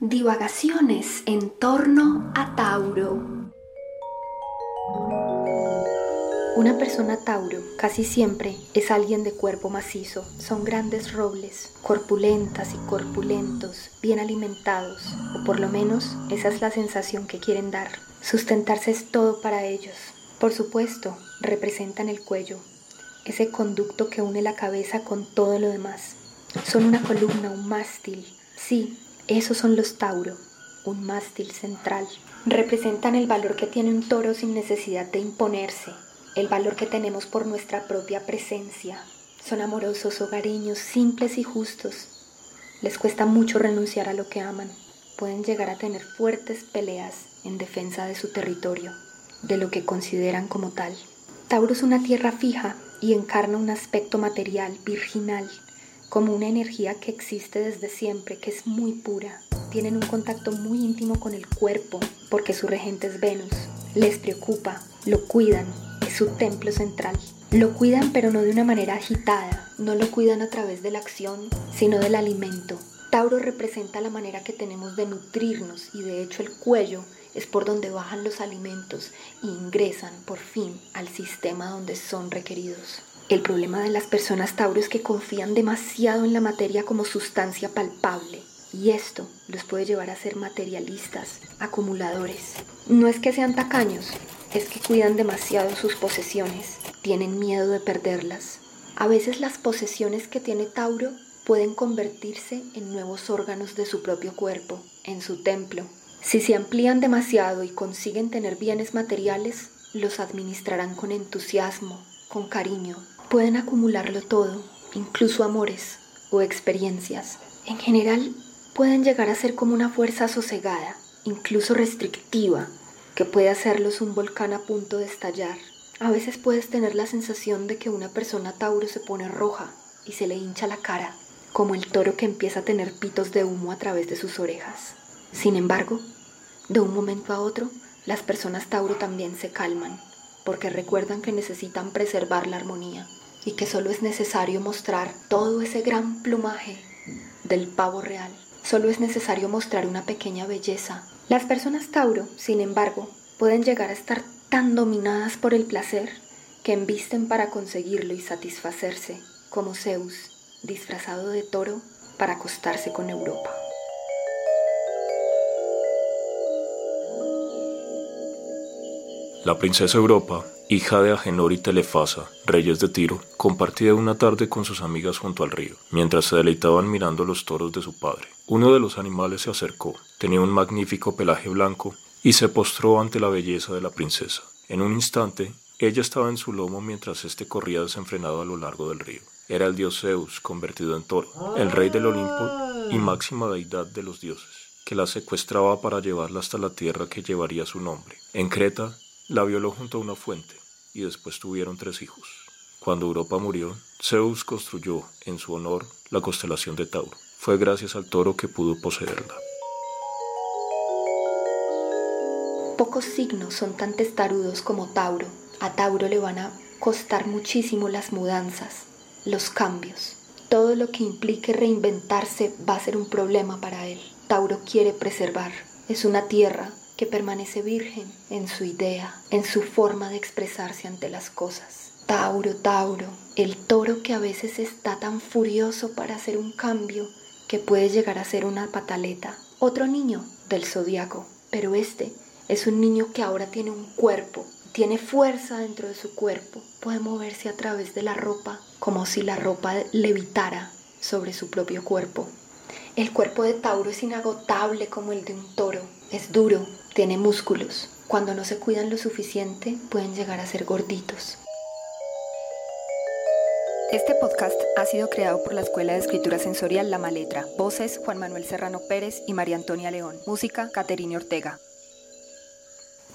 Divagaciones en torno a Tauro. Una persona Tauro casi siempre es alguien de cuerpo macizo. Son grandes robles, corpulentas y corpulentos, bien alimentados, o por lo menos esa es la sensación que quieren dar. Sustentarse es todo para ellos. Por supuesto, representan el cuello, ese conducto que une la cabeza con todo lo demás. Son una columna, un mástil. Sí, esos son los Tauro, un mástil central. Representan el valor que tiene un toro sin necesidad de imponerse, el valor que tenemos por nuestra propia presencia. Son amorosos, hogareños, simples y justos. Les cuesta mucho renunciar a lo que aman. Pueden llegar a tener fuertes peleas en defensa de su territorio, de lo que consideran como tal. Tauro es una tierra fija y encarna un aspecto material, virginal, como una energía que existe desde siempre, que es muy pura. Tienen un contacto muy íntimo con el cuerpo, porque su regente es Venus. Les preocupa, lo cuidan, su templo central. Lo cuidan pero no de una manera agitada, no lo cuidan a través de la acción, sino del alimento. Tauro representa la manera que tenemos de nutrirnos y de hecho el cuello es por donde bajan los alimentos e ingresan por fin al sistema donde son requeridos. El problema de las personas Tauro es que confían demasiado en la materia como sustancia palpable y esto los puede llevar a ser materialistas, acumuladores. No es que sean tacaños, es que cuidan demasiado sus posesiones, tienen miedo de perderlas. A veces las posesiones que tiene Tauro pueden convertirse en nuevos órganos de su propio cuerpo, en su templo. Si se amplían demasiado y consiguen tener bienes materiales, los administrarán con entusiasmo, con cariño. Pueden acumularlo todo, incluso amores o experiencias. En general, pueden llegar a ser como una fuerza sosegada, incluso restrictiva, que puede hacerlos un volcán a punto de estallar. A veces puedes tener la sensación de que una persona Tauro se pone roja y se le hincha la cara, como el toro que empieza a tener pitos de humo a través de sus orejas. Sin embargo, de un momento a otro, las personas Tauro también se calman, porque recuerdan que necesitan preservar la armonía y que solo es necesario mostrar todo ese gran plumaje del pavo real. Solo es necesario mostrar una pequeña belleza las personas Tauro, sin embargo, pueden llegar a estar tan dominadas por el placer que embisten para conseguirlo y satisfacerse, como Zeus, disfrazado de toro, para acostarse con Europa. La princesa Europa hija de Agenor y Telefasa, reyes de Tiro, compartía una tarde con sus amigas junto al río, mientras se deleitaban mirando los toros de su padre. Uno de los animales se acercó, tenía un magnífico pelaje blanco, y se postró ante la belleza de la princesa. En un instante, ella estaba en su lomo mientras éste corría desenfrenado a lo largo del río. Era el dios Zeus convertido en toro, el rey del Olimpo y máxima deidad de los dioses, que la secuestraba para llevarla hasta la tierra que llevaría su nombre. En Creta, la violó junto a una fuente y después tuvieron tres hijos. Cuando Europa murió, Zeus construyó en su honor la constelación de Tauro. Fue gracias al toro que pudo poseerla. Pocos signos son tan testarudos como Tauro. A Tauro le van a costar muchísimo las mudanzas, los cambios. Todo lo que implique reinventarse va a ser un problema para él. Tauro quiere preservar. Es una tierra que permanece virgen en su idea, en su forma de expresarse ante las cosas. Tauro, Tauro, el toro que a veces está tan furioso para hacer un cambio que puede llegar a ser una pataleta. Otro niño del zodiaco, pero este es un niño que ahora tiene un cuerpo, tiene fuerza dentro de su cuerpo, puede moverse a través de la ropa como si la ropa levitara sobre su propio cuerpo. El cuerpo de Tauro es inagotable como el de un toro, es duro, tiene músculos. Cuando no se cuidan lo suficiente, pueden llegar a ser gorditos. Este podcast ha sido creado por la Escuela de Escritura Sensorial La Maletra. Voces Juan Manuel Serrano Pérez y María Antonia León. Música Caterine Ortega.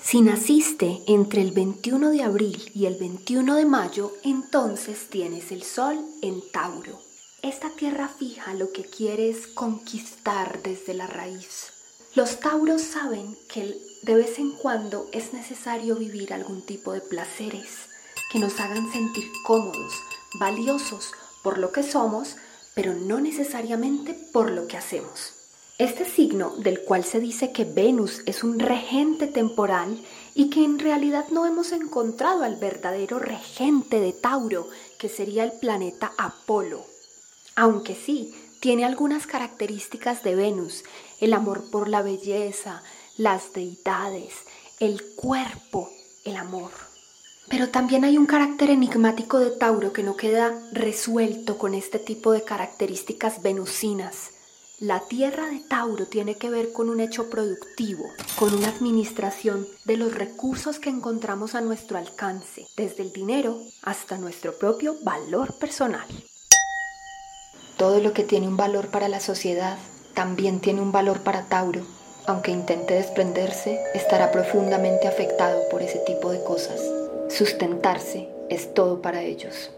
Si naciste entre el 21 de abril y el 21 de mayo, entonces tienes el sol en Tauro. Esta tierra fija lo que quiere es conquistar desde la raíz. Los tauros saben que de vez en cuando es necesario vivir algún tipo de placeres que nos hagan sentir cómodos, valiosos por lo que somos, pero no necesariamente por lo que hacemos. Este signo, del cual se dice que Venus es un regente temporal y que en realidad no hemos encontrado al verdadero regente de Tauro, que sería el planeta Apolo. Aunque sí, tiene algunas características de Venus, el amor por la belleza, las deidades, el cuerpo, el amor. Pero también hay un carácter enigmático de Tauro que no queda resuelto con este tipo de características venusinas. La tierra de Tauro tiene que ver con un hecho productivo, con una administración de los recursos que encontramos a nuestro alcance, desde el dinero hasta nuestro propio valor personal. Todo lo que tiene un valor para la sociedad también tiene un valor para Tauro. Aunque intente desprenderse, estará profundamente afectado por ese tipo de cosas. Sustentarse es todo para ellos.